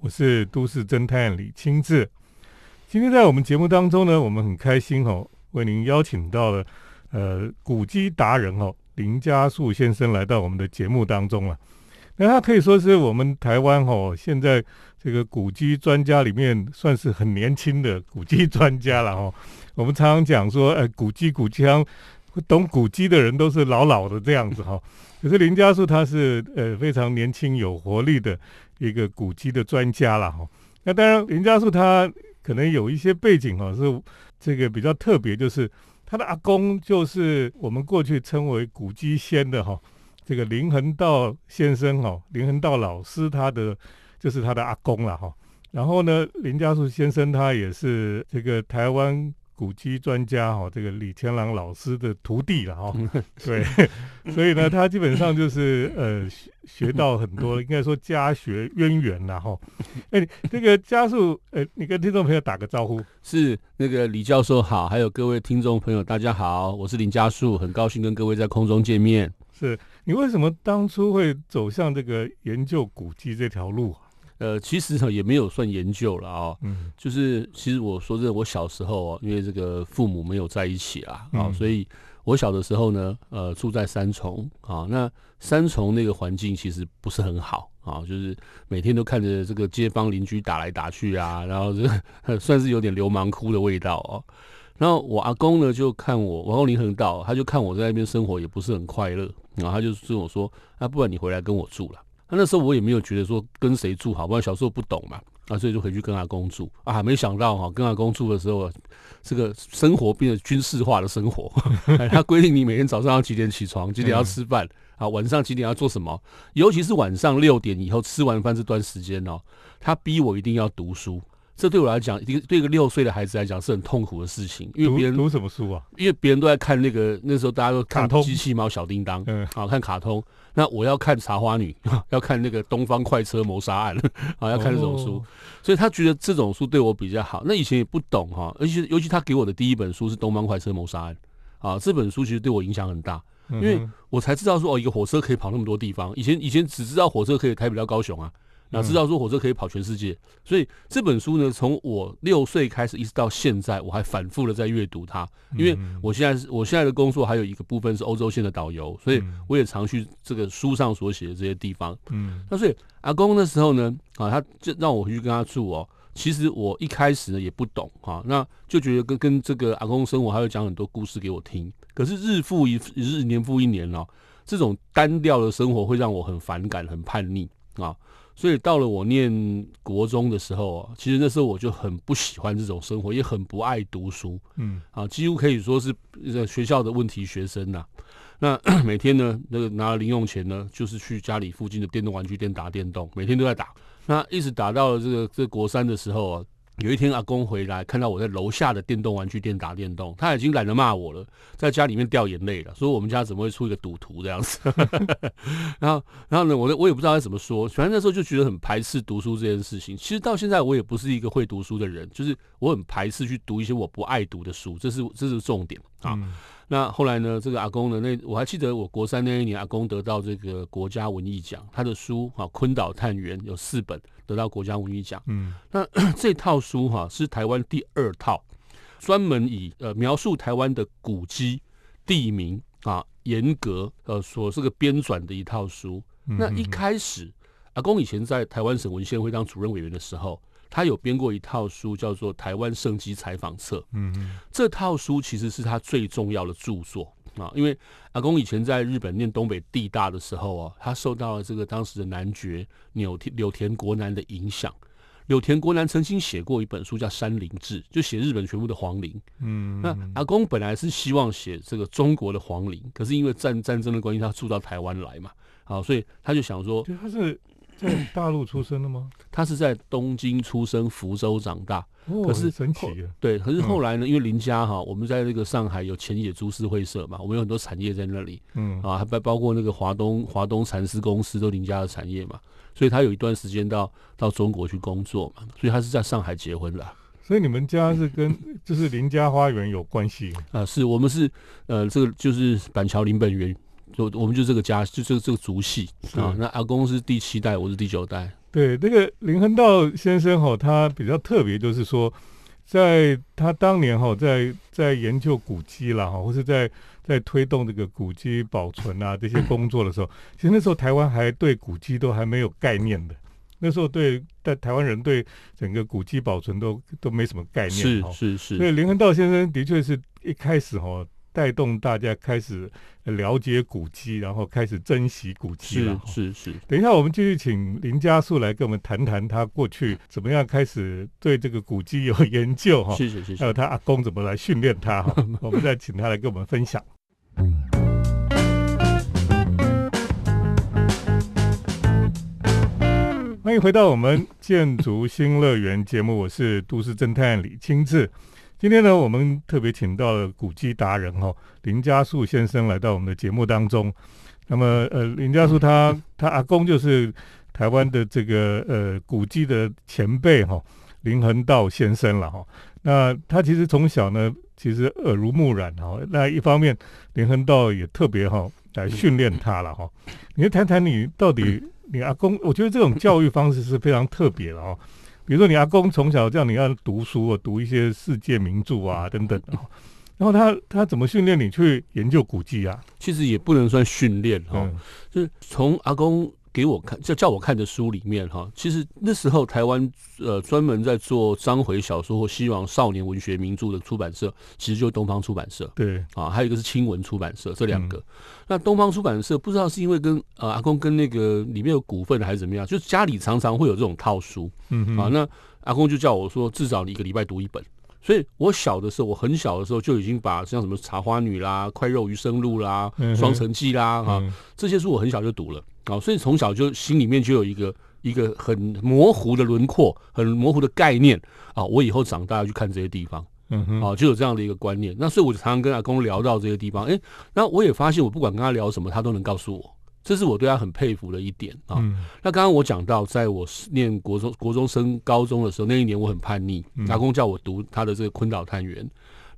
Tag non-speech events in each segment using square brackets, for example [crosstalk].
我是都市侦探李清志。今天在我们节目当中呢，我们很开心哦，为您邀请到了呃古迹达人哦林家树先生来到我们的节目当中了。那他可以说是我们台湾哦现在这个古迹专家里面算是很年轻的古迹专家了哦。我们常常讲说，呃，古迹古枪懂古迹的人都是老老的这样子哈。可是林家树他是呃非常年轻有活力的一个古籍的专家了哈。那当然林家树他可能有一些背景哈，是这个比较特别，就是他的阿公就是我们过去称为古籍仙的哈，这个林恒道先生哈，林恒道老师他的就是他的阿公了哈。然后呢，林家树先生他也是这个台湾。古籍专家哈，这个李天朗老师的徒弟了哈，[laughs] [laughs] 对，[laughs] 所以呢，他基本上就是呃学学到很多，应该说家学渊源了哈。哎，这个家树，呃，你跟听众朋友打个招呼。是那个李教授好，还有各位听众朋友大家好，我是林家树，很高兴跟各位在空中见面。是你为什么当初会走向这个研究古籍这条路？呃，其实呢也没有算研究了啊，嗯，就是其实我说真的，我小时候啊，因为这个父母没有在一起啊，啊，所以我小的时候呢，呃，住在三重啊，那三重那个环境其实不是很好啊，就是每天都看着这个街坊邻居打来打去啊，然后这 [laughs] 算是有点流氓哭的味道哦。然后我阿公呢就看我，我阿公林恒道，他就看我在那边生活也不是很快乐，然后他就跟我说，啊，不然你回来跟我住了。那那时候我也没有觉得说跟谁住好，不然小时候不懂嘛，啊，所以就回去跟阿公住啊。没想到哈，跟阿公住的时候，这个生活变得军事化的生活。[laughs] 他规定你每天早上要几点起床，几点要吃饭啊，晚上几点要做什么，尤其是晚上六点以后吃完饭这段时间哦，他逼我一定要读书。这对我来讲，一个对一个六岁的孩子来讲是很痛苦的事情，因为别人读什么书啊？因为别人都在看那个那时候大家都看机器猫小叮当，嗯，啊，看卡通。那我要看茶花女，[laughs] 要看那个东方快车谋杀案，[laughs] 啊，要看这种书。所以他觉得这种书对我比较好。那以前也不懂哈，而且尤其他给我的第一本书是东方快车谋杀案，啊，这本书其实对我影响很大，因为我才知道说哦，一个火车可以跑那么多地方。以前以前只知道火车可以开不了高雄啊。然后知道说火车可以跑全世界，所以这本书呢，从我六岁开始一直到现在，我还反复的在阅读它。因为我现在是我现在的工作还有一个部分是欧洲线的导游，所以我也常去这个书上所写的这些地方。嗯，那所以阿公那时候呢，啊，他就让我回去跟他住哦。其实我一开始呢也不懂哈，那就觉得跟跟这个阿公生活，他会讲很多故事给我听。可是日复一日，年复一年哦，这种单调的生活会让我很反感、很叛逆啊。所以到了我念国中的时候啊，其实那时候我就很不喜欢这种生活，也很不爱读书，嗯，啊，几乎可以说是学校的问题学生呐。那 [coughs] 每天呢，那个拿了零用钱呢，就是去家里附近的电动玩具店打电动，每天都在打。那一直打到了这个这国三的时候啊。有一天，阿公回来看到我在楼下的电动玩具店打电动，他已经懒得骂我了，在家里面掉眼泪了，说我们家怎么会出一个赌徒这样子。[laughs] 然后，然后呢，我我也不知道该怎么说，反正那时候就觉得很排斥读书这件事情。其实到现在，我也不是一个会读书的人，就是我很排斥去读一些我不爱读的书，这是这是重点啊。那后来呢？这个阿公呢？那我还记得，我国三那一年，阿公得到这个国家文艺奖，他的书啊《昆岛探员》有四本得到国家文艺奖。嗯，那 [coughs] 这套书哈是台湾第二套，专门以呃描述台湾的古迹、地名啊，严格呃所这个编纂的一套书。那一开始，阿公以前在台湾省文献会当主任委员的时候。他有编过一套书，叫做《台湾圣机采访册》。嗯，这套书其实是他最重要的著作啊，因为阿公以前在日本念东北地大的时候啊，他受到了这个当时的男爵柳田柳田国男的影响。柳田国男曾经写过一本书叫《山林志》，就写日本全部的皇陵。嗯，那阿公本来是希望写这个中国的皇陵，可是因为战战争的关系，他住到台湾来嘛，好，所以他就想说，他是。在大陆出生的吗？他是在东京出生，福州长大。哦，可是神奇对，可是后来呢？因为林家哈，我们在那个上海有前野株式会社嘛，我们有很多产业在那里。嗯啊，还包包括那个华东华东蚕丝公司都林家的产业嘛，所以他有一段时间到到中国去工作嘛，所以他是在上海结婚了。所以你们家是跟就是林家花园有关系啊？是我们是呃，这个就是板桥林本源。就我们就这个家，就这这个族系啊。那阿公是第七代，我是第九代。对，那个林亨道先生哈，他比较特别，就是说，在他当年哈，在在研究古迹啦哈，或是在在推动这个古迹保存啊这些工作的时候，其实那时候台湾还对古迹都还没有概念的。那时候对在台湾人对整个古迹保存都都没什么概念，是是是。所以林恒道先生的确是一开始哈带动大家开始了解古迹，然后开始珍惜古迹了。是是是。等一下我们继续请林家树来跟我们谈谈他过去怎么样开始对这个古迹有研究哈。谢谢谢谢。还有他阿公怎么来训练他哈，[laughs] 我们再请他来跟我们分享。欢迎回到我们建筑新乐园节目，我是都市侦探李清志。今天呢，我们特别请到了古迹达人哈林家树先生来到我们的节目当中。那么，呃，林家树他他阿公就是台湾的这个呃古迹的前辈哈林恒道先生了哈。那他其实从小呢，其实耳濡目染哈。那一方面，林恒道也特别哈来训练他了哈。你谈谈你到底？你阿公，我觉得这种教育方式是非常特别的哦。比如说，你阿公从小叫你要读书啊，读一些世界名著啊等等。然后他他怎么训练你去研究古迹啊？其实也不能算训练哈，就是从阿公。给我看，叫叫我看的书里面哈，其实那时候台湾呃专门在做章回小说或希望少年文学名著的出版社，其实就东方出版社。对啊，还有一个是青文出版社，这两个。那东方出版社不知道是因为跟呃阿公跟那个里面有股份还是怎么样，就家里常常会有这种套书。嗯啊，那阿公就叫我说，至少你一个礼拜读一本。所以我小的时候，我很小的时候就已经把像什么《茶花女》啦、《快肉余生录》啦、《双城记》啦哈这些书我很小就读了啊，所以从小就心里面就有一个一个很模糊的轮廓、很模糊的概念啊，我以后长大要去看这些地方，嗯哼，啊，就有这样的一个观念。那所以我就常常跟阿公聊到这些地方，哎，那我也发现我不管跟他聊什么，他都能告诉我。这是我对他很佩服的一点啊。那刚刚我讲到，在我念国中、国中升高中的时候，那一年我很叛逆，阿公叫我读他的这个《昆岛探员》，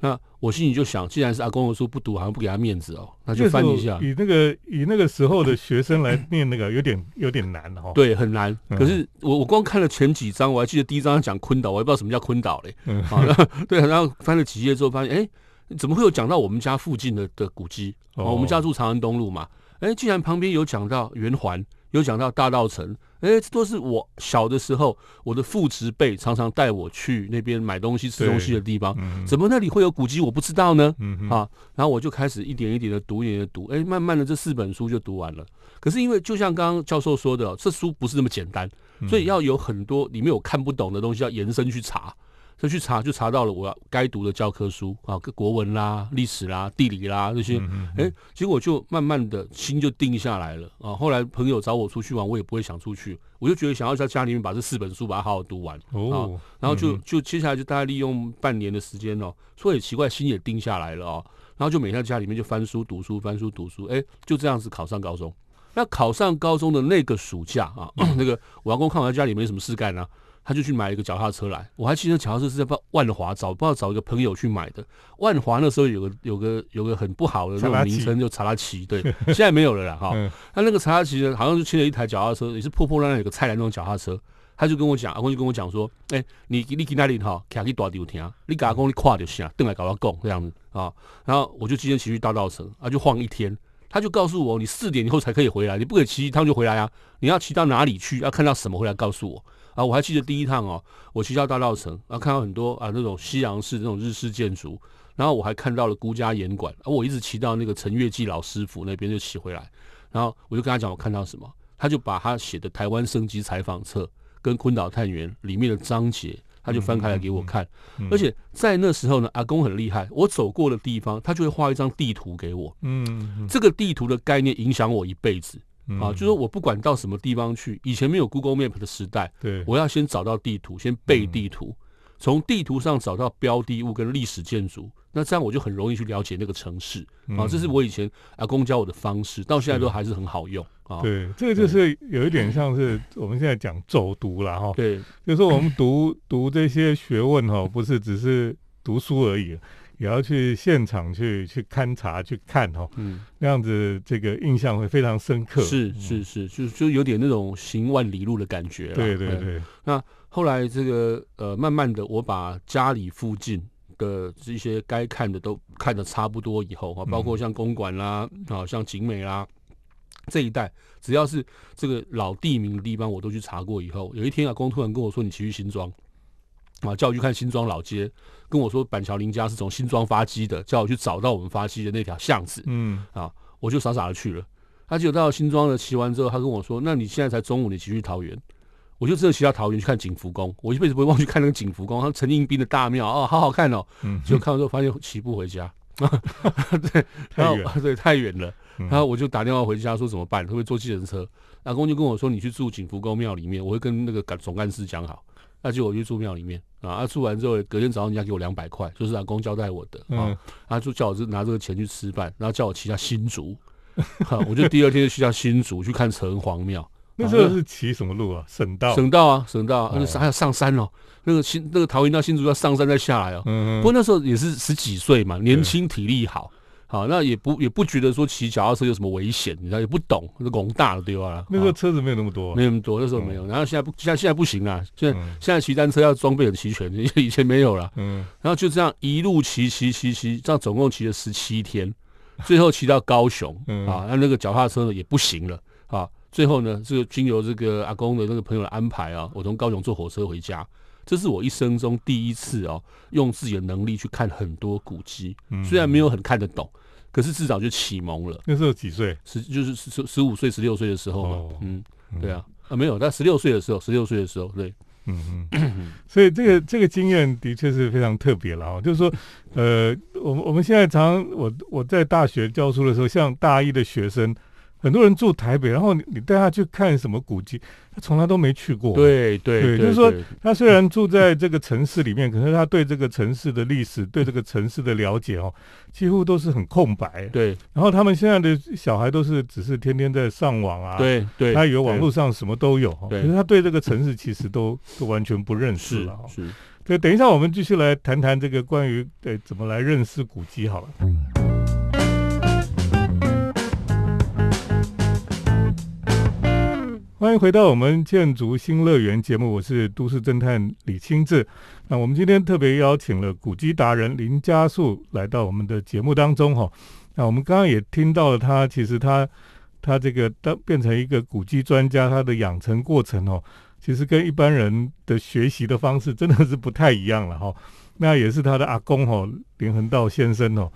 那我心里就想，既然是阿公的书不读，好像不给他面子哦，那就翻一下。以那个以那个时候的学生来念那个，有点有点难哦。对，很难。可是我我光看了前几章，我还记得第一章讲昆岛，我也不知道什么叫昆岛嘞。好，对，然后翻了几页之后，发现哎，怎么会有讲到我们家附近的的古迹？哦，我们家住长安东路嘛。哎，既然旁边有讲到圆环，有讲到大道城，哎，这都是我小的时候，我的父执辈常常带我去那边买东西、吃东西的地方。怎么那里会有古迹？我不知道呢。啊，然后我就开始一点一点的读，一点的读。哎，慢慢的这四本书就读完了。可是因为就像刚刚教授说的，这书不是那么简单，所以要有很多里面有看不懂的东西，要延伸去查。就去查，就查到了我要该读的教科书啊，国文啦、历史啦、地理啦这些，哎，结果就慢慢的心就定下来了啊。后来朋友找我出去玩，我也不会想出去，我就觉得想要在家里面把这四本书把它好好读完哦。然后就就接下来就大概利用半年的时间哦，说也奇怪，心也定下来了哦。然后就每天在家里面就翻书读书，翻书读书，哎，就这样子考上高中。那考上高中的那个暑假啊，[coughs] 那个我阿公看我在家里没什么事干呢。他就去买一个脚踏车来，我还记得脚踏车是在万华找，不知道找一个朋友去买的。万华那时候有个有个有个很不好的那种名称，就查拉奇，[laughs] 对，现在没有了啦哈。他那个查拉奇呢，好像是牵了一台脚踏车，也是破破烂烂，有个菜篮那种脚踏车。他就跟我讲，阿公就跟我讲说，哎，你你去那里哈，卡去大丢听，你给阿公你跨就行，等来搞到讲这样子啊。然后我就今天骑去大道城，啊，就晃一天。他就告诉我，你四点以后才可以回来，你不可以骑一趟就回来啊。你要骑到哪里去，要看到什么回来告诉我。啊，我还记得第一趟哦，我骑到大道城，然后看到很多啊那种西洋式那种日式建筑，然后我还看到了孤家岩馆，而我一直骑到那个陈月季老师傅那边就骑回来，然后我就跟他讲我看到什么，他就把他写的台湾升级采访册跟昆岛探员里面的章节，他就翻开来给我看，而且在那时候呢，阿公很厉害，我走过的地方，他就会画一张地图给我，嗯，这个地图的概念影响我一辈子。啊，就说我不管到什么地方去，以前没有 Google Map 的时代，对，我要先找到地图，先背地图，从地图上找到标的物跟历史建筑，那这样我就很容易去了解那个城市。啊，这是我以前阿公教我的方式，到现在都还是很好用。啊，对，这个就是有一点像是我们现在讲走读了哈。对，就是我们读读这些学问哈，不是只是读书而已。也要去现场去去勘察去看哦，嗯，那样子这个印象会非常深刻。是是是，就就有点那种行万里路的感觉。对对对。那后来这个呃，慢慢的，我把家里附近的这些该看的都看的差不多以后啊，包括像公馆啦，啊，像景美啦这一带，只要是这个老地名的地方，我都去查过以后，有一天啊，公突然跟我说：“你骑去新庄。”啊，叫我去看新庄老街，跟我说板桥林家是从新庄发机的，叫我去找到我们发机的那条巷子。嗯，啊，我就傻傻的去了。他结果到新庄了，骑完之后，他跟我说：“那你现在才中午，你骑去桃园？”我就真的骑到桃园去看景福宫。我一辈子不会忘去看那个景福宫，他陈应斌的大庙哦，好好看哦。嗯，结果看完之后发现骑不回家。[laughs] 对，太远，对，太远了。然后我就打电话回家说怎么办？会不会坐计程车？阿公就跟我说：“你去住景福宫庙里面，我会跟那个干总干事讲好。”那就我去住庙里面啊，啊住完之后，隔天早上人家给我两百块，就是阿公交代我的啊，他就叫我拿这个钱去吃饭，然后叫我骑下新竹，我就第二天就去下新竹去看城隍庙。[laughs] 那时候是骑什么路啊？省道？省道啊，省道，那还要上山哦。那个新那个桃园到新竹要上山再下来哦。不过那时候也是十几岁嘛，年轻体力好。好，那也不也不觉得说骑脚踏车有什么危险，你知道也不懂，那拱大了对吧？那时候车子没有那么多，没那么多，那时候没有。然后现在不，现在现在不行了，现在现在骑单车要装备很齐全，以前没有了。嗯，然后就这样一路骑骑骑骑，这样总共骑了十七天，最后骑到高雄嗯啊，那那个脚踏车呢也不行了啊。最后呢，这个经由这个阿公的那个朋友的安排啊，我从高雄坐火车回家。这是我一生中第一次哦，用自己的能力去看很多古迹，虽然没有很看得懂，可是至少就启蒙了。那时候几岁？十就是十十五岁、十六岁的时候嘛。嗯，对啊，啊没有，他十六岁的时候，十六岁的时候，对，嗯嗯。所以这个这个经验的确是非常特别了啊。就是说，呃，我们我们现在常我我在大学教书的时候，像大一的学生。很多人住台北，然后你你带他去看什么古迹，他从来都没去过。对对，就是说他虽然住在这个城市里面，可是他对这个城市的历史、对这个城市的了解哦，几乎都是很空白。对。然后他们现在的小孩都是只是天天在上网啊，对对，他以为网络上什么都有，可是他对这个城市其实都都完全不认识了。是。对，等一下我们继续来谈谈这个关于对怎么来认识古迹好了。回到我们建筑新乐园节目，我是都市侦探李清志。那我们今天特别邀请了古籍达人林家树来到我们的节目当中哈。那我们刚刚也听到了他，其实他他这个当变成一个古籍专家，他的养成过程哦，其实跟一般人的学习的方式真的是不太一样了哈。那也是他的阿公哦，林恒道先生哦。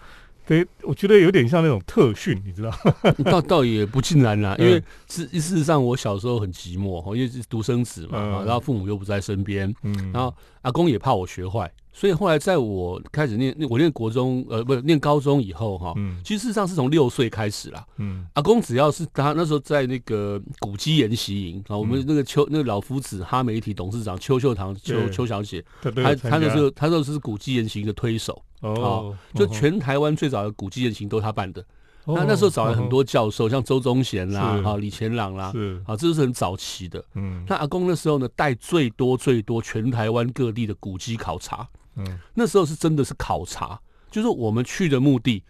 对，我觉得有点像那种特训，你知道？[laughs] 倒倒也不尽然啦，因为事事实上，我小时候很寂寞，因为是独生子嘛，然后父母又不在身边，嗯，然后阿公也怕我学坏。所以后来在我开始念，我念国中，呃，不是念高中以后哈，其实事实上是从六岁开始啦。嗯，阿公只要是他那时候在那个古迹研习营啊，我们那个邱那个老夫子哈媒体董事长邱秀堂邱邱小姐，他他那时候他那时候是古迹研习营的推手哦，就全台湾最早的古迹研习都是他办的。那那时候找了很多教授，像周宗贤啦，啊李乾朗啦，啊这是很早期的。嗯，那阿公那时候呢带最多最多全台湾各地的古迹考察。嗯，那时候是真的是考察，就是我们去的目的，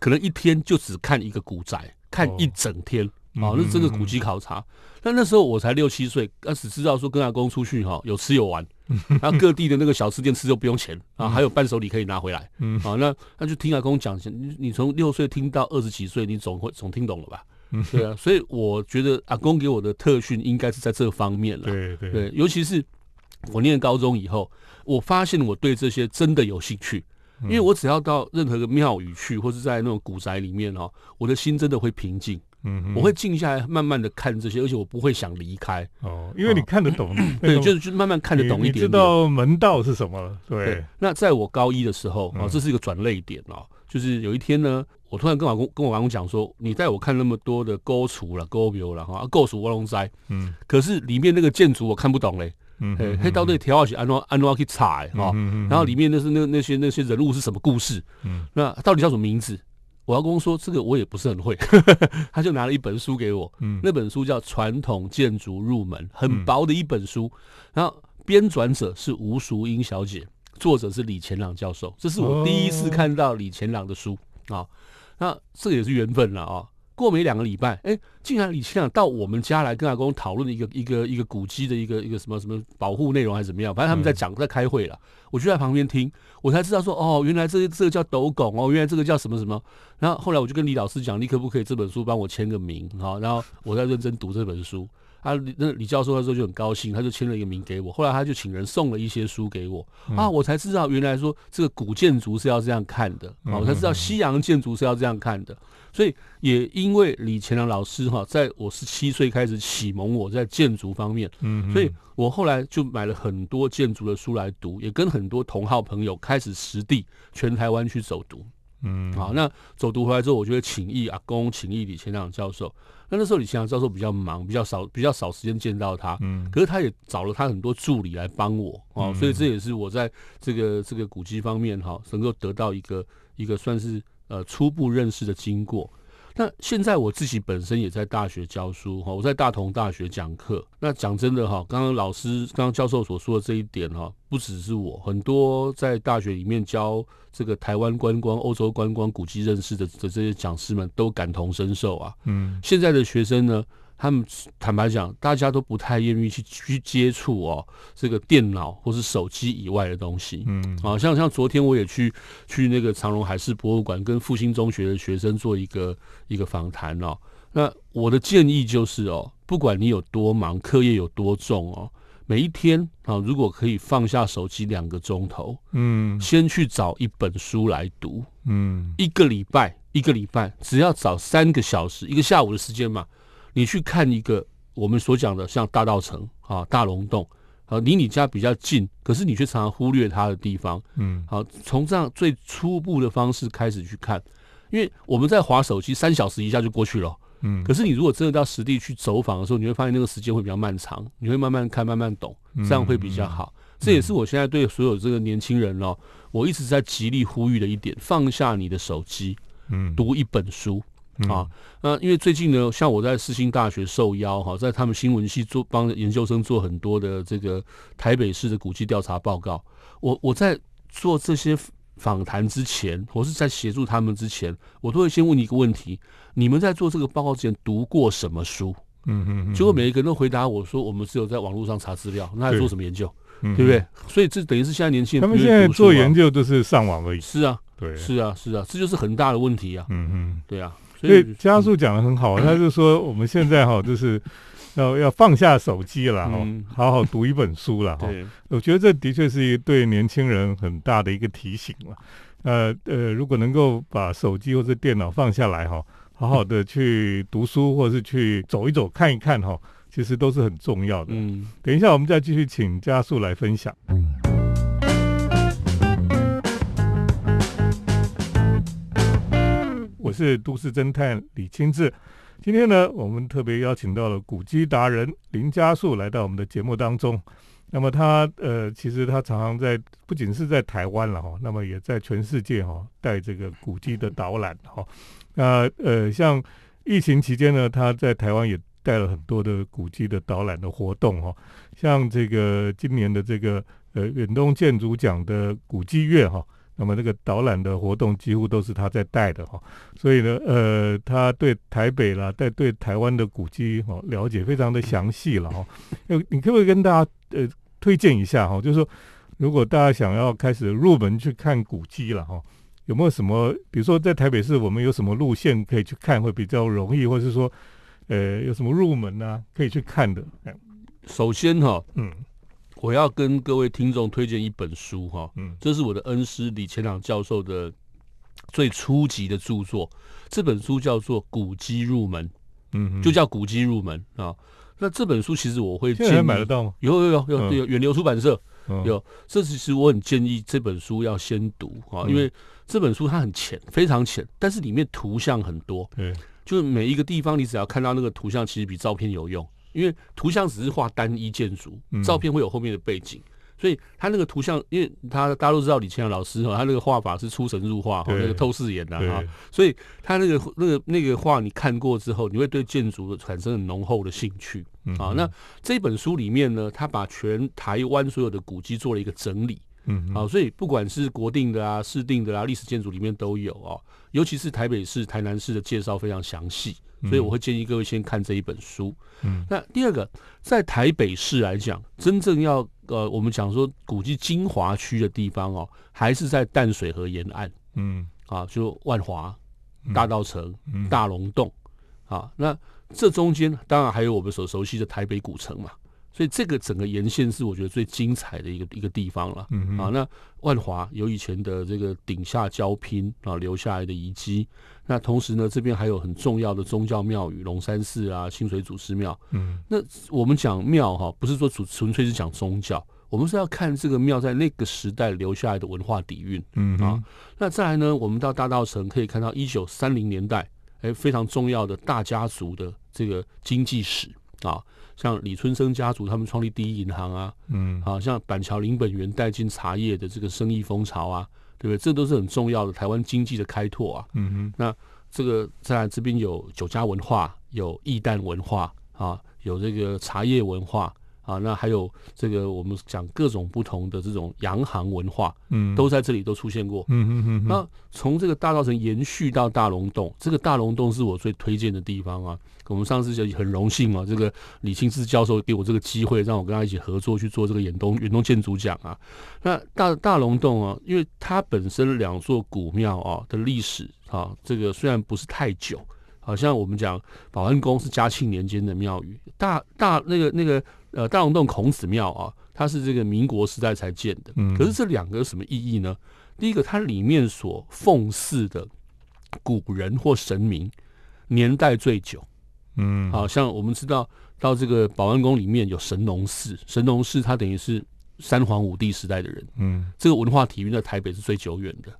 可能一天就只看一个古宅，看一整天啊，那是真的古迹考察。但那时候我才六七岁，那只知道说跟阿公出去哈，有吃有玩，[laughs] 然后各地的那个小吃店吃都不用钱啊，还有伴手礼可以拿回来。嗯，啊，那那就听阿公讲，你你从六岁听到二十几岁，你总会总听懂了吧？对啊，所以我觉得阿公给我的特训应该是在这方面了。对对，尤其是我念高中以后。我发现我对这些真的有兴趣，因为我只要到任何个庙宇去，或是在那种古宅里面哦，我的心真的会平静。嗯，我会静下来，慢慢的看这些，而且我不会想离开。哦，因为你看得懂，对，就是就慢慢看得懂一点，知道门道是什么了。对。那在我高一的时候啊，这是一个转泪点哦，就是有一天呢，我突然跟老公跟我老公讲说，你带我看那么多的勾厨了、构表了哈，构厨卧龙斋，嗯，可是里面那个建筑我看不懂嘞。嗯，黑刀队调好起安诺安诺去查哈，然后里面那是那那些那些人物是什么故事？嗯，那到底叫什么名字？我要公说这个我也不是很会，[laughs] 他就拿了一本书给我，嗯，那本书叫《传统建筑入门》，很薄的一本书，然后编纂者是吴淑英小姐，作作者是李乾朗教授，这是我第一次看到李乾朗的书啊。那这个也是缘分了啊。过没两个礼拜，哎，竟然李清亮到我们家来跟阿公讨论一个一个一个古迹的一个一个什么什么保护内容还是怎么样？反正他们在讲在开会了，我就在旁边听，我才知道说哦，原来这个这个叫斗拱哦，原来这个叫什么什么。然后后来我就跟李老师讲，你可不可以这本书帮我签个名好？然后我在认真读这本书。啊，那李教授那时候就很高兴，他就签了一个名给我。后来他就请人送了一些书给我啊，我才知道原来说这个古建筑是要这样看的啊，我才知道西洋建筑是要这样看的。所以也因为李乾良老师哈，在我十七岁开始启蒙我在建筑方面，嗯，所以我后来就买了很多建筑的书来读，也跟很多同好朋友开始实地全台湾去走读，嗯，好，那走读回来之后，我就会请益阿公，请益李乾良教授。那那时候李乾良教授比较忙，比较少比较少时间见到他，嗯，可是他也找了他很多助理来帮我啊，所以这也是我在这个这个古籍方面哈，能够得到一个一个算是。呃，初步认识的经过。那现在我自己本身也在大学教书哈，我在大同大学讲课。那讲真的哈，刚刚老师、刚刚教授所说的这一点哈，不只是我，很多在大学里面教这个台湾观光、欧洲观光、古迹认识的的这些讲师们都感同身受啊。嗯，现在的学生呢？他们坦白讲，大家都不太愿意去去接触哦，这个电脑或是手机以外的东西。嗯，啊，像像昨天我也去去那个长荣海事博物馆，跟复兴中学的学生做一个一个访谈哦。那我的建议就是哦，不管你有多忙，课业有多重哦，每一天啊，如果可以放下手机两个钟头，嗯，先去找一本书来读，嗯，一个礼拜一个礼拜，只要找三个小时，一个下午的时间嘛。你去看一个我们所讲的像大道城啊、大龙洞啊，离你家比较近，可是你却常常忽略它的地方。嗯，好，从这样最初步的方式开始去看，因为我们在划手机三小时一下就过去了。嗯，可是你如果真的到实地去走访的时候，你会发现那个时间会比较漫长，你会慢慢看、慢慢懂，这样会比较好。这也是我现在对所有这个年轻人哦，我一直在极力呼吁的一点：放下你的手机，嗯，读一本书。啊，那因为最近呢，像我在世新大学受邀哈，在他们新闻系做帮研究生做很多的这个台北市的古迹调查报告。我我在做这些访谈之前，我是在协助他们之前，我都会先问你一个问题：你们在做这个报告之前读过什么书？嗯嗯。结果每一个人都回答我说：我们只有在网络上查资料，那还做什么研究？对不对？所以这等于是现在年轻人他们现在做研究都是上网而已。是啊，对，是啊，是啊，这就是很大的问题啊。嗯嗯，对啊。所以加速讲的很好，[clears throat] 他就说我们现在哈就是要要放下手机了哈，好好读一本书了哈。我觉得这的确是一对年轻人很大的一个提醒了。呃呃，如果能够把手机或者电脑放下来哈，好好的去读书或者是去走一走看一看哈，其实都是很重要的。嗯，等一下我们再继续请加速来分享。我是都市侦探李清志，今天呢，我们特别邀请到了古迹达人林家树来到我们的节目当中。那么他呃，其实他常常在不仅是在台湾了哈，那么也在全世界哈带这个古迹的导览哈。那呃，像疫情期间呢，他在台湾也带了很多的古迹的导览的活动哈。像这个今年的这个呃远东建筑奖的古迹月哈。那么这个导览的活动几乎都是他在带的哈，所以呢，呃，他对台北啦，在对台湾的古迹哦了解非常的详细了哈。呃，你可不可以跟大家呃推荐一下哈？就是说，如果大家想要开始入门去看古迹了哈，有没有什么，比如说在台北市我们有什么路线可以去看会比较容易，或者是说，呃，有什么入门呢可以去看的？首先哈，嗯。我要跟各位听众推荐一本书哈，嗯，这是我的恩师李前朗教授的最初级的著作。这本书叫做《古籍入门》，嗯，就叫《古籍入门》啊。那这本书其实我会建议买得到吗？有有有有有远流出版社有。这其实我很建议这本书要先读啊，因为这本书它很浅，非常浅，但是里面图像很多。对，就是每一个地方你只要看到那个图像，其实比照片有用。因为图像只是画单一建筑，照片会有后面的背景，所以他那个图像，因为他大家都知道李乾老师哈，他那个画法是出神入化哈，那个透视眼的哈，所以他那个那个那个画你看过之后，你会对建筑产生很浓厚的兴趣啊。那这本书里面呢，他把全台湾所有的古迹做了一个整理，嗯，好，所以不管是国定的啊、市定的啊、历史建筑里面都有哦。尤其是台北市、台南市的介绍非常详细，所以我会建议各位先看这一本书。嗯，那第二个，在台北市来讲，真正要呃，我们讲说古迹精华区的地方哦，还是在淡水河沿岸。嗯，啊，就万华、大道城、大龙洞，啊，那这中间当然还有我们所熟悉的台北古城嘛。所以这个整个沿线是我觉得最精彩的一个一个地方了。嗯啊，那万华有以前的这个顶下交拼啊留下来的遗迹。那同时呢，这边还有很重要的宗教庙宇，龙山寺啊、清水祖师庙。嗯，那我们讲庙哈，不是说纯纯粹是讲宗教，我们是要看这个庙在那个时代留下来的文化底蕴。嗯啊，那再来呢，我们到大道城可以看到一九三零年代，哎，非常重要的大家族的这个经济史啊。像李春生家族他们创立第一银行啊，嗯，好像板桥林本源带进茶叶的这个生意风潮啊，对不对？这都是很重要的台湾经济的开拓啊。嗯哼，那这个在这边有酒家文化，有义旦文化啊，有这个茶叶文化。啊，那还有这个，我们讲各种不同的这种洋行文化，嗯，都在这里都出现过，嗯嗯嗯。那从这个大稻城延续到大龙洞，这个大龙洞是我最推荐的地方啊。我们上次就很荣幸啊，这个李清志教授给我这个机会，让我跟他一起合作去做这个远东远东建筑奖啊。那大大龙洞啊，因为它本身两座古庙啊的历史啊，这个虽然不是太久，好像我们讲保安宫是嘉庆年间的庙宇，大大那个那个。呃，大龙洞孔子庙啊，它是这个民国时代才建的。嗯，可是这两个有什么意义呢？第一个，它里面所奉祀的古人或神明年代最久。嗯，好像我们知道到这个保安宫里面有神农氏，神农氏它等于是三皇五帝时代的人。嗯，这个文化底蕴在台北是最久远的。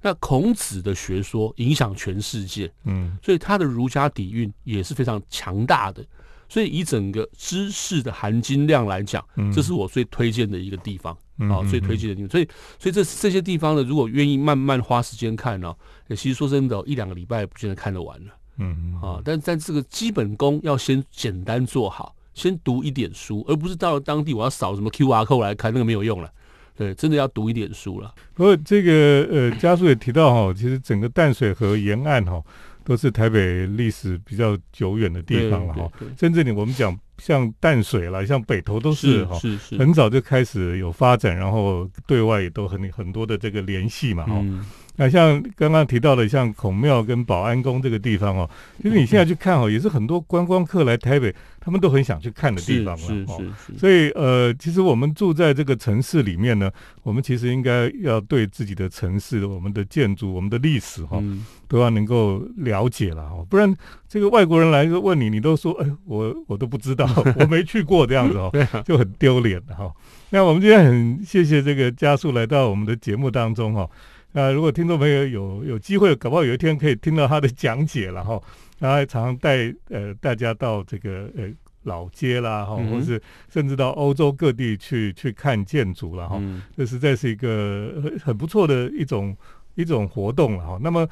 那孔子的学说影响全世界。嗯，所以他的儒家底蕴也是非常强大的。所以以整个知识的含金量来讲，这是我最推荐的一个地方啊，最推荐的地方。所以，所以这这些地方呢，如果愿意慢慢花时间看呢，其实说真的，一两个礼拜不见得看得完了。嗯啊，但但这个基本功要先简单做好，先读一点书，而不是到了当地我要扫什么 Q R code 来看，那个没有用了。对，真的要读一点书了。不过这个呃，家属也提到哈，其实整个淡水河沿岸哈。都是台北历史比较久远的地方了哈，甚至你我们讲像淡水了，像北投都是哈，很早就开始有发展，然后对外也都很很多的这个联系嘛哈。那像刚刚提到的，像孔庙跟保安宫这个地方哦，其实你现在去看哦，也是很多观光客来台北，他们都很想去看的地方了。是是是。所以呃，其实我们住在这个城市里面呢，我们其实应该要对自己的城市、我们的建筑、我们的历史哈，都要能够了解了哈。不然这个外国人来问你，你都说哎，我我都不知道，[laughs] 我没去过这样子哦，就很丢脸的哈。那我们今天很谢谢这个加速来到我们的节目当中哈。那如果听众朋友有有机会，搞不好有一天可以听到他的讲解了哈。然后常常带呃大家到这个呃老街啦哈，或是甚至到欧洲各地去去看建筑了哈。这实在是一个很不错的一种一种活动了哈。那么。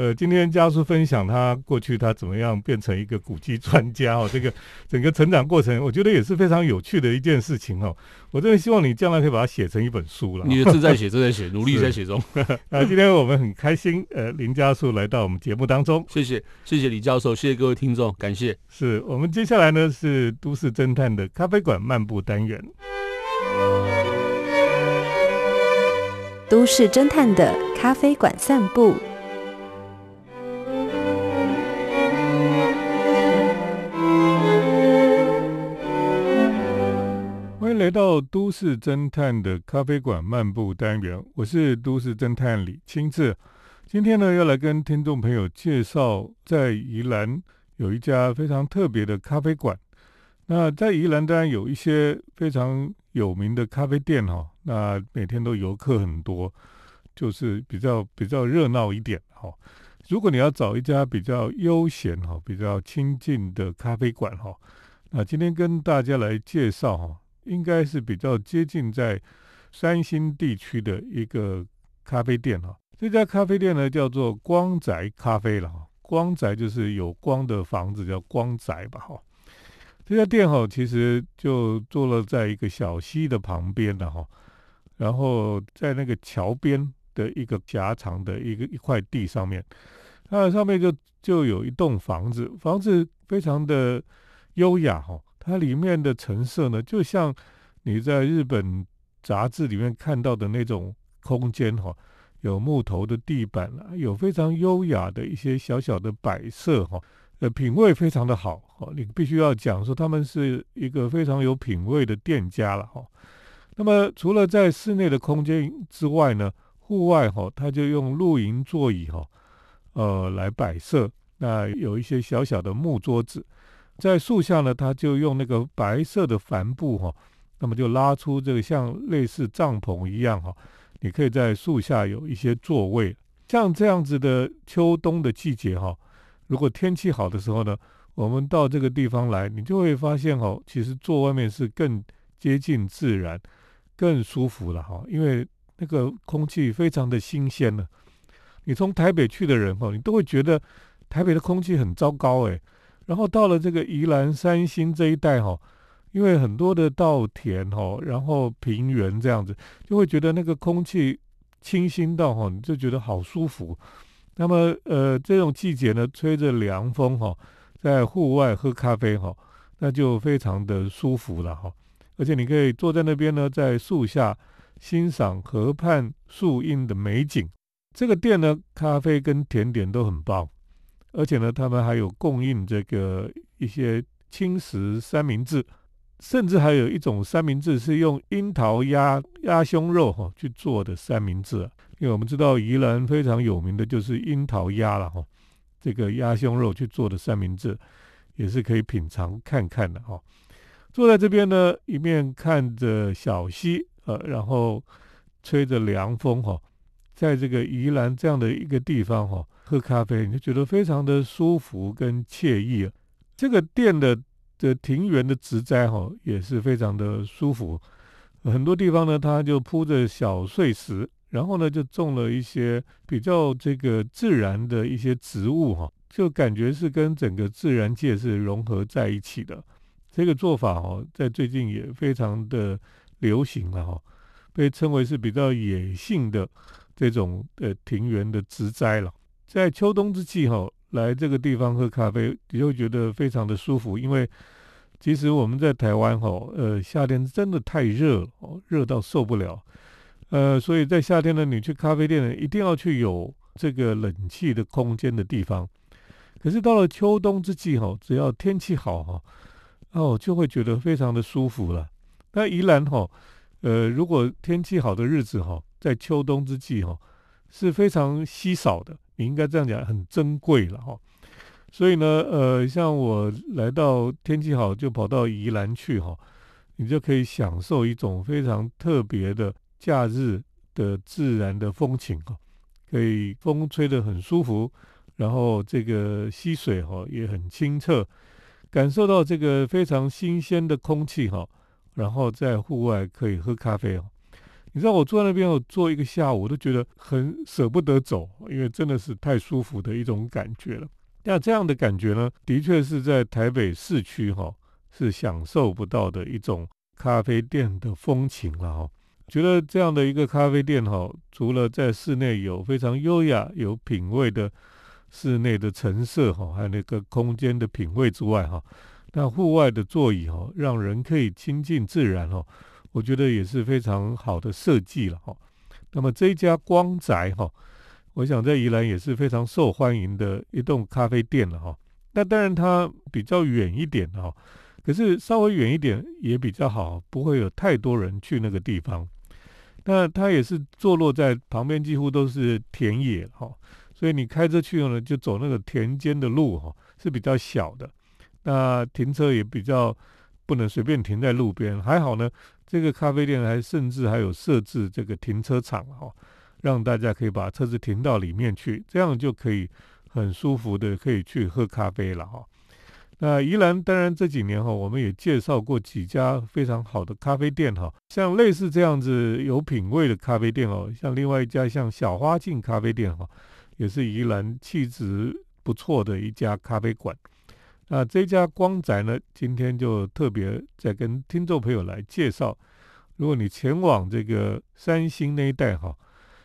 呃，今天家叔分享他过去他怎么样变成一个古迹专家哦，这个 [laughs] 整个成长过程，我觉得也是非常有趣的一件事情哦。我真的希望你将来可以把它写成一本书了。你的字在写，正在写，努力在写中。[laughs] 啊，今天我们很开心，呃，林家树来到我们节目当中，谢谢，谢谢李教授，谢谢各位听众，感谢。是我们接下来呢是都市侦探的咖啡馆漫步单元，都市侦探的咖啡馆散步。来到都市侦探的咖啡馆漫步单元，我是都市侦探李清志。今天呢，要来跟听众朋友介绍，在宜兰有一家非常特别的咖啡馆。那在宜兰当然有一些非常有名的咖啡店哈，那每天都游客很多，就是比较比较热闹一点哈。如果你要找一家比较悠闲哈、比较亲近的咖啡馆哈，那今天跟大家来介绍哈。应该是比较接近在三星地区的一个咖啡店哈。这家咖啡店呢叫做光宅咖啡了哈。光宅就是有光的房子叫光宅吧哈。这家店哈其实就坐落在一个小溪的旁边的哈。然后在那个桥边的一个狭长的一个一块地上面，那上面就就有一栋房子，房子非常的优雅哈，它里面的陈设呢，就像你在日本杂志里面看到的那种空间哈，有木头的地板啊，有非常优雅的一些小小的摆设哈。呃，品味非常的好哦，你必须要讲说他们是一个非常有品味的店家了哈。那么除了在室内的空间之外呢，户外哈，他就用露营座椅哈，呃，来摆设。那有一些小小的木桌子，在树下呢，他就用那个白色的帆布哈，那么就拉出这个像类似帐篷一样哈，你可以在树下有一些座位。像这样子的秋冬的季节哈。如果天气好的时候呢，我们到这个地方来，你就会发现哦，其实坐外面是更接近自然、更舒服了哈，因为那个空气非常的新鲜呢。你从台北去的人哈，你都会觉得台北的空气很糟糕诶。然后到了这个宜兰、三星这一带哈，因为很多的稻田哈，然后平原这样子，就会觉得那个空气清新到哈，你就觉得好舒服。那么，呃，这种季节呢，吹着凉风哈，在户外喝咖啡哈，那就非常的舒服了哈。而且你可以坐在那边呢，在树下欣赏河畔树荫的美景。这个店呢，咖啡跟甜点都很棒，而且呢，他们还有供应这个一些轻食三明治，甚至还有一种三明治是用樱桃鸭鸭胸肉哈去做的三明治。因为我们知道宜兰非常有名的就是樱桃鸭了哈，这个鸭胸肉去做的三明治也是可以品尝看看的哈。坐在这边呢，一面看着小溪，呃，然后吹着凉风哈，在这个宜兰这样的一个地方哈，喝咖啡你就觉得非常的舒服跟惬意。啊这个店的的庭园的植栽哈也是非常的舒服，很多地方呢它就铺着小碎石。然后呢，就种了一些比较这个自然的一些植物哈，就感觉是跟整个自然界是融合在一起的。这个做法哦，在最近也非常的流行了哈，被称为是比较野性的这种呃庭园的植栽了。在秋冬之际哈，来这个地方喝咖啡，你会觉得非常的舒服，因为其实我们在台湾哈，呃，夏天真的太热哦，热到受不了。呃，所以在夏天呢，你去咖啡店呢，一定要去有这个冷气的空间的地方。可是到了秋冬之际哈，只要天气好哈，哦，就会觉得非常的舒服了。那宜兰哈，呃，如果天气好的日子哈，在秋冬之际哈，是非常稀少的。你应该这样讲，很珍贵了哈。所以呢，呃，像我来到天气好，就跑到宜兰去哈，你就可以享受一种非常特别的。假日的自然的风情哈，可以风吹得很舒服，然后这个溪水哈也很清澈，感受到这个非常新鲜的空气哈，然后在户外可以喝咖啡哦。你知道我坐在那边我坐一个下午，我都觉得很舍不得走，因为真的是太舒服的一种感觉了。那这样的感觉呢，的确是在台北市区哈是享受不到的一种咖啡店的风情了哈。觉得这样的一个咖啡店哈，除了在室内有非常优雅、有品味的室内的陈设哈，还有那个空间的品味之外哈，那户外的座椅哈，让人可以亲近自然哈，我觉得也是非常好的设计了哈。那么这一家光宅哈，我想在宜兰也是非常受欢迎的一栋咖啡店了哈。那当然它比较远一点哈，可是稍微远一点也比较好，不会有太多人去那个地方。那它也是坐落在旁边，几乎都是田野哈，所以你开车去呢，就走那个田间的路哈，是比较小的。那停车也比较不能随便停在路边，还好呢，这个咖啡店还甚至还有设置这个停车场哈，让大家可以把车子停到里面去，这样就可以很舒服的可以去喝咖啡了哈。那宜兰当然这几年哈，我们也介绍过几家非常好的咖啡店哈，像类似这样子有品味的咖啡店哦，像另外一家像小花镜咖啡店哈，也是宜兰气质不错的一家咖啡馆。那这家光宅呢，今天就特别再跟听众朋友来介绍，如果你前往这个三星那一带哈，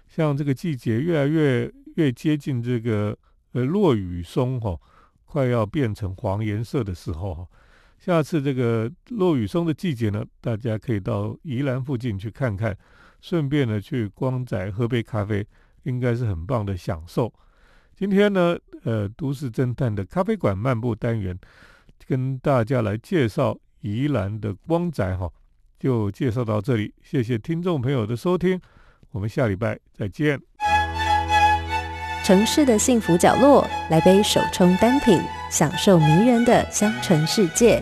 像这个季节越来越越接近这个呃落雨松哈，快要变成黄颜色的时候哈，下次这个落雨松的季节呢，大家可以到宜兰附近去看看，顺便呢去光宅喝杯咖啡，应该是很棒的享受。今天呢，呃，都市侦探的咖啡馆漫步单元，跟大家来介绍宜兰的光仔哈。就介绍到这里，谢谢听众朋友的收听，我们下礼拜再见。城市的幸福角落，来杯手冲单品，享受迷人的香醇世界。